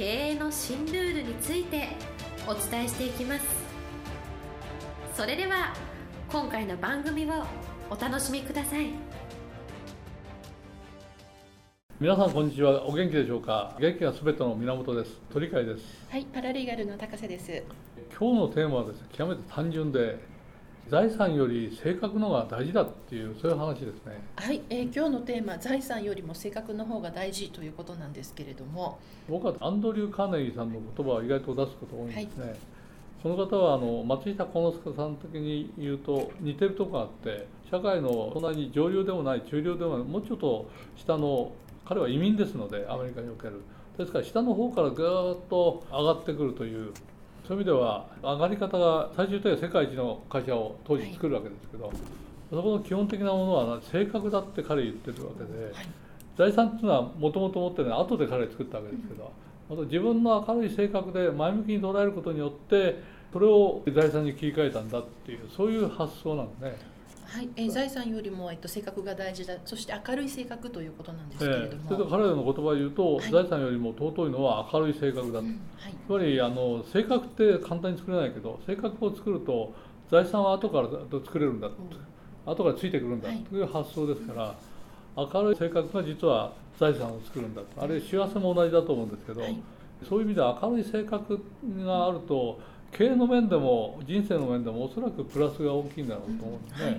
経営の新ルールについてお伝えしていきます。それでは今回の番組をお楽しみください。皆さんこんにちは。お元気でしょうか？元気がすべての源です。鳥海です。はいパラリーガルの高瀬です。今日のテーマはですね極めて単純で財産より性格の方が大事だっていうそういう話ですね。はい、えー今日のテーマ財産よりも性格の方が大事ということなんですけれども。僕はアンドリュー・カーネギーさんの言葉を意外と出すことが多いんですね、その方はあの松下幸之助さん的に言うと似てるとこがあって社会のそんなに上流でもない中流でもないもうちょっと下の彼は移民ですのでアメリカにおける。ですから下の方からぐーっと上がってくるというそういう意味では上がり方が最終的には世界一の会社を当時作るわけですけど、そこの基本的なものは性格だって彼言ってるわけで、はい財産っていうのはもともと持ってるのは後で彼作ったわけですけど、あと自分の明るい性格で前向きに捉えることによってそれを財産に切り替えたんだっていうそういう発想なんですね。はい、えー財産よりも、えっと、性格が大事だ。そして明るい性格ということなんですけれどええ。それとも、彼らの言葉で言うと、はい。財産よりも尊いのは明るい性格だ。と、うん。はい。つまりあの性格って簡単に作れないけど性格を作ると財産は後から作れるんだ、後からついてくるんだ、はい。という発想ですから明るい性格が実は財産を作るんだ。とあれ幸せも同じだと思うんですけど、はい。そういう意味では明るい性格があると経営の面でも人生の面でもおそらくプラスが大きいんだろうと思うんですね、うんはい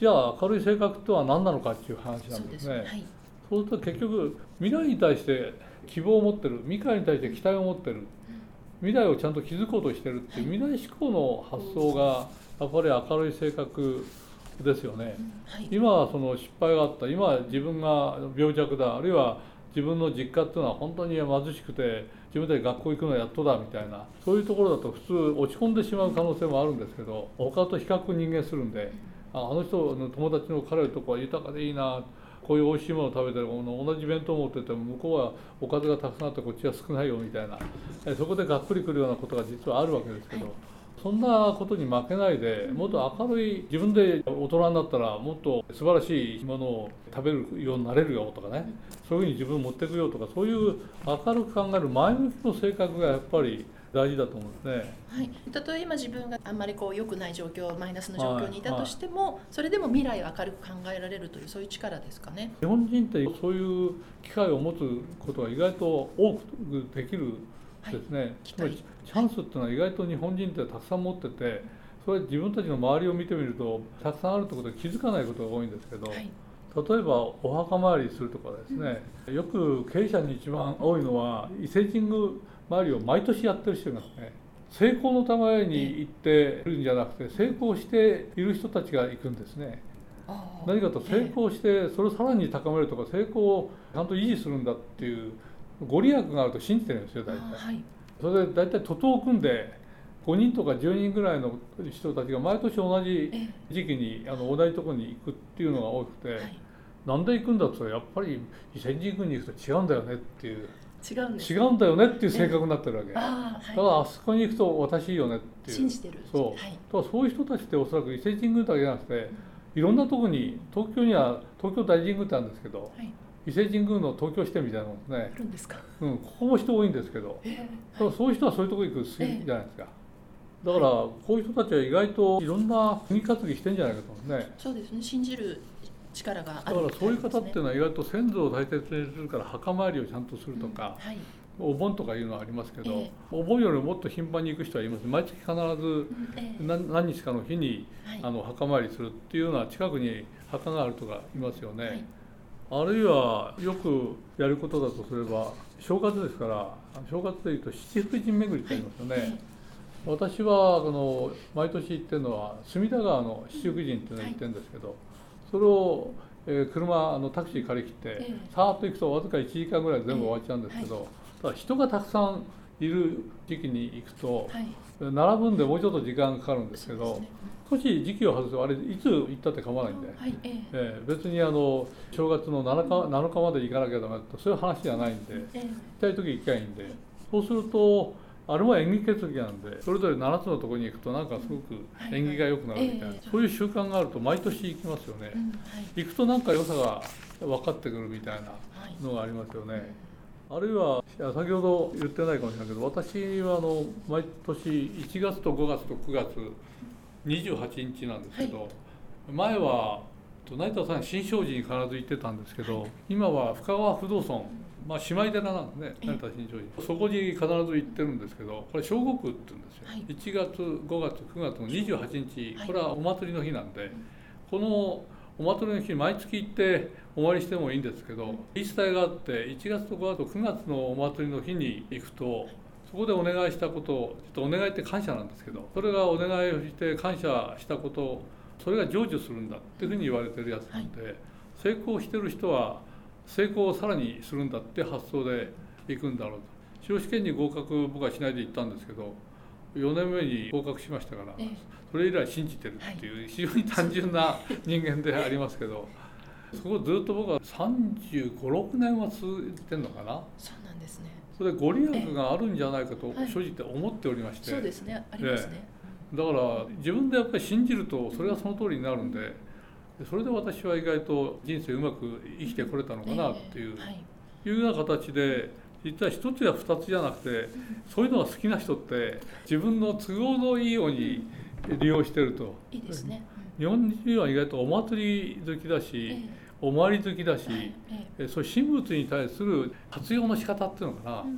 じゃあ明るい性格とは何なのかっていう話なそんですす。ね、はい。そうすると結局未来に対して希望を持ってる未来に対して期待を持ってる未来をちゃんと築こうとしてるっていう未来志向の発想がやっぱり明るい性格ですよね。はい。今はその失敗があった今は自分が病弱だあるいは自分の実家っていうのは本当に貧しくて自分で学校行くのやっとだみたいなそういうところだと普通落ち込んでしまう可能性もあるんですけど他と比較人間するんでああの人の友達の彼のとこは豊かでいいな。こういう美味しいものを食べてるもの同じ弁当を持ってても向こうはおかずがたくさんあってこっちは少ないよみたいな。えそこでがっくりくるようなことが実はあるわけですけど。そんなことに負けないでもっと明るい自分で大人になったらもっと素晴らしいものを食べるようになれるよとかね。そういうふうに自分を持っていくよとかそういう明るく考える前向きの性格がやっぱり大事だと思うんですね。はい、たとえ今自分があんまりこう良くない状況マイナスの状況にいたとしても、それでも未来を明るく考えられるというそういう力ですかね。日本人ってそういう機会を持つことが意外と多くできるですね、機会つまりチャンスっていうのは意外と日本人ってたくさん持っててそれ自分たちの周りを見てみるとたくさんあるってことに気づかないことが多いんですけど、はい、例えばお墓参りするとかですね、よく経営者に一番多いのは伊勢神宮参りを毎年やってる人がね。成功のために行ってるんじゃなくて成功している人たちが行くんですね。何かと成功してそれをさらに高めるとか成功をちゃんと維持するんだっていうご利益があると信じてるんですよ大体。それで大体徒党を組んで5人とか10人ぐらいの人たちが毎年同じえ時期にあの同じところに行くっていうのが多くて、えはい、なんで行くんだってやっぱり伊勢神宮に行くと違うんだよねっていう。違うんです。違うんだよねっていう性格になってるわけ、だかああ、らはあそこに行くと私いいよねってい、いう。信じてる。そう、はい、だからそういう人たちっておそらく伊勢神宮だけじゃなくていろんなところに東京には東京大神宮ってあるんですけどはい、伊勢神宮の東京支店みたいなもんですね。あ、るんですか？うん、ここも人多いんですけどえだからそういう人はそういうところ行く好きじゃないですか、だからこういう人たちは意外といろんな国担ぎしてんじゃないかと思うね。そうですね。信じる力があるだからそういう方っていうののは意外と先祖を大切にするから墓参りをちゃんとするとか、はい、お盆とかいうのはありますけど、ええ。お盆よりもっと頻繁に行く人はいます。毎月必ずええ。何何日かの日にはい、あの墓参りするっていうのは近くに墓があるとかいますよね、はい。あるいはよくやることだとすれば正月ですから正月でいうと七福神巡りってありますよね、私はあの毎年行ってるのは隅田川の七福神っていうのを行ってるんですけど、それを、えー車あのタクシー借り切って、ええ。さーっと行くとわずか1時間ぐらいで全部終わっちゃうんですけど、ただ人がたくさんいる時期に行くとはい。並ぶんでもうちょっと時間がかかるんですけどね。少し時期を外すとあれいつ行ったって構わないんで、はいええ。ええ別にあの正月の7日 ,7 日まで行かなきゃダメだとそういう話じゃないんで行きえたい時行きゃいいんで。そうするとあれも縁起決議なんでそれぞれ7つのところに行くとなんかすごく縁起が良くなるみたいな、はいはいええそう。いう習慣があると毎年行きますよね。え、うんはい。行くとなんか良さが分かってくるみたいなはいのがありますよね。あるいは先ほど言ってないかもしれないけど私はあの毎年1月と5月と9月28日なんですけど、前はと成田さん新勝寺に必ず行ってたんですけど、今は深川不動尊まあ姉妹寺なんですねええ。成田新勝寺そこに必ず行ってるんですけどこれ正国って言うんですよ、はい。1月5月9月の28日はい。これはお祭りの日なんで、このお祭りの日毎月行ってお参りしてもいいんですけど言い伝えがあって1月と5月と9月のお祭りの日に行くとそこでお願いしたことをちょっとお願いって感謝なんですけどそれがお願いをして感謝したことをそれが成就するんだっていうふうに言われてるやつなんで、成功してる人は成功をさらにするんだって発想で行くんだろうと。司法試験に合格僕はしないで行ったんですけど4年目に合格しましたから、ええ。それ以来信じてるっていう非常に単純な人間でありますけどそこをずっと僕は3 5 6年は続いてるのかな。そうなんですね。それでご利益があるんじゃないかとはい。正直思っておりまして、そうですね。ありますね、だから自分でやっぱり信じるとそれがその通りになるんでそれで私は意外と人生うまく生きてこれたのかなっていう,、ええはい。いうような形で実は一つや二つじゃなくてそういうのが好きな人って自分の都合のいいように利用してると。いいですね、日本人は意外とお祭り好きだうんし、えお参り好きだし、えはいええ。そういう神仏に対する活用の仕方っていうのかな、え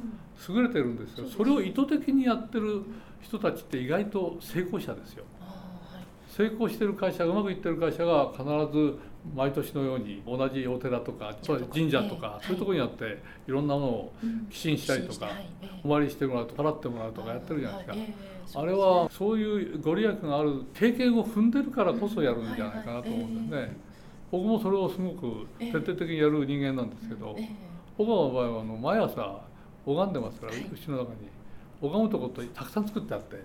うん。優れてるんですよ。それを意図的にやってる人たちって意外と成功者ですよ成功してる会社うまくいってる会社が必ず毎年のように同じお寺とか神社とか。そういうところにあっていろんなものをうん。寄進したりとかお参りしてもらうと払ってもらうとかやってるじゃないですか。あれはそういうご利益がある経験を踏んでるからこそやるんじゃないかなと思うんですね。僕もそれをすごく徹底的にやる人間なんですけどええ。僕の場合はあの毎朝拝んでますから、はい。うちの中に。拝むとこってたくさん作ってあって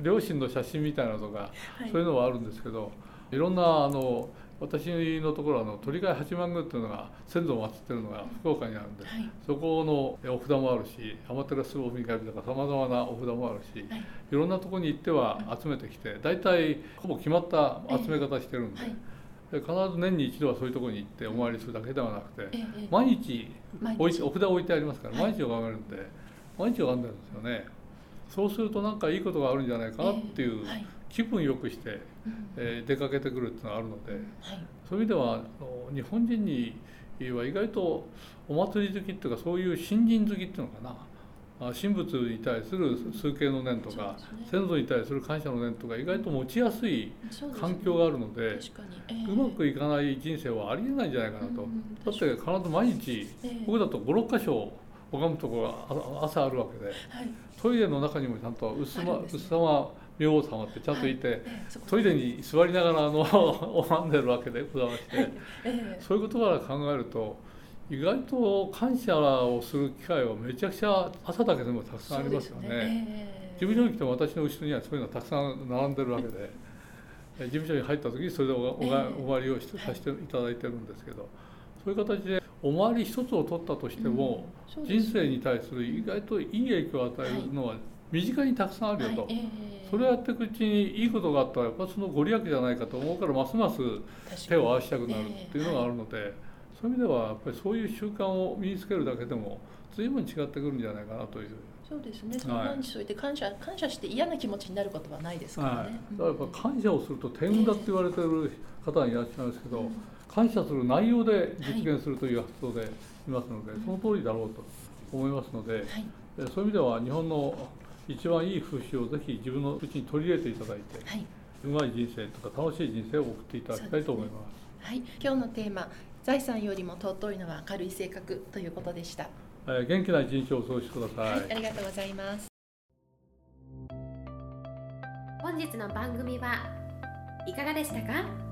両親の写真みたいなのとか、はい。そういうのはあるんですけどいろんなあの私のところはあの鳥飼八幡宮っていうのが先祖を祀ってるのが福岡にあるんで、はい。そこのお札もあるし天照大神とかさまざまなお札もあるし、はい。いろんなところに行っては集めてきて大体ほぼ決まった集め方してるんで,、はい。で必ず年に一度はそういうところに行ってお参りするだけではなくて。毎日お札置いてありますからはい。毎日拝めるんで、毎日拝んでるんですよねそうするとなんかいいことがあるんじゃないかなっていう気分よくして、うん。えー出かけてくるっていうのがあるのではい。そういう意味ではあの日本人には意外とお祭り好きっていうかそういう新人好きっていうのかな。あ神仏に対する崇敬の念とか、先祖に対する感謝の念とか意外と持ちやすい環境があるので、うまくいかない人生はありえないんじゃないかなと。うんだって必ず毎日ええ。僕だと56箇所拝むところがあ朝あるわけではい。トイレの中にもちゃんと薄まね。薄様明王様ってちゃんとい。て、ええそこ。トイレに座りながらあの 拝んでるわけでございまして、はい。ええ。そういうことから考えると意外と感謝をする機会はめちゃくちゃ朝だけでもたくさんありますよね。事務所に来ても私の後ろにはそういうのがたくさん並んでるわけでえ事務所に入った時にそれでおおええ。お参りをしてさせていただいてるんですけどそういう形でお参り一つを取ったとしても、うん。人生に対する意外といい影響を与えるのは身近にたくさんあるよと、はい。ええ。それをやっていくうちにいいことがあったらやっぱそのご利益じゃないかと思うからますます手を合わせたくなるっていうのがあるので、そういう意味ではやっぱりそういう習慣を身につけるだけでも随分違ってくるんじゃないかなという。そうですね。そのはい毎日そう言って感謝感謝して嫌な気持ちになることはないですからはい。ね。、だからやっぱ感謝をすると天狗だって言われてる方がいらっしゃるんですけど、うん感謝する内容で実現するという発想でいますので、その通りだろうと思いますので、はいえそういう意味では日本の一番いい風習をぜひ自分のうちに取り入れていただいて、はい。うまい人生とか楽しい人生を送っていただきたいと思います。はい。今日のテーマ財産よりも尊いのは明るい性格ということでした。えー元気な一日をお過ごしください。はい、ありがとうございます。本日の番組はいかがでしたか？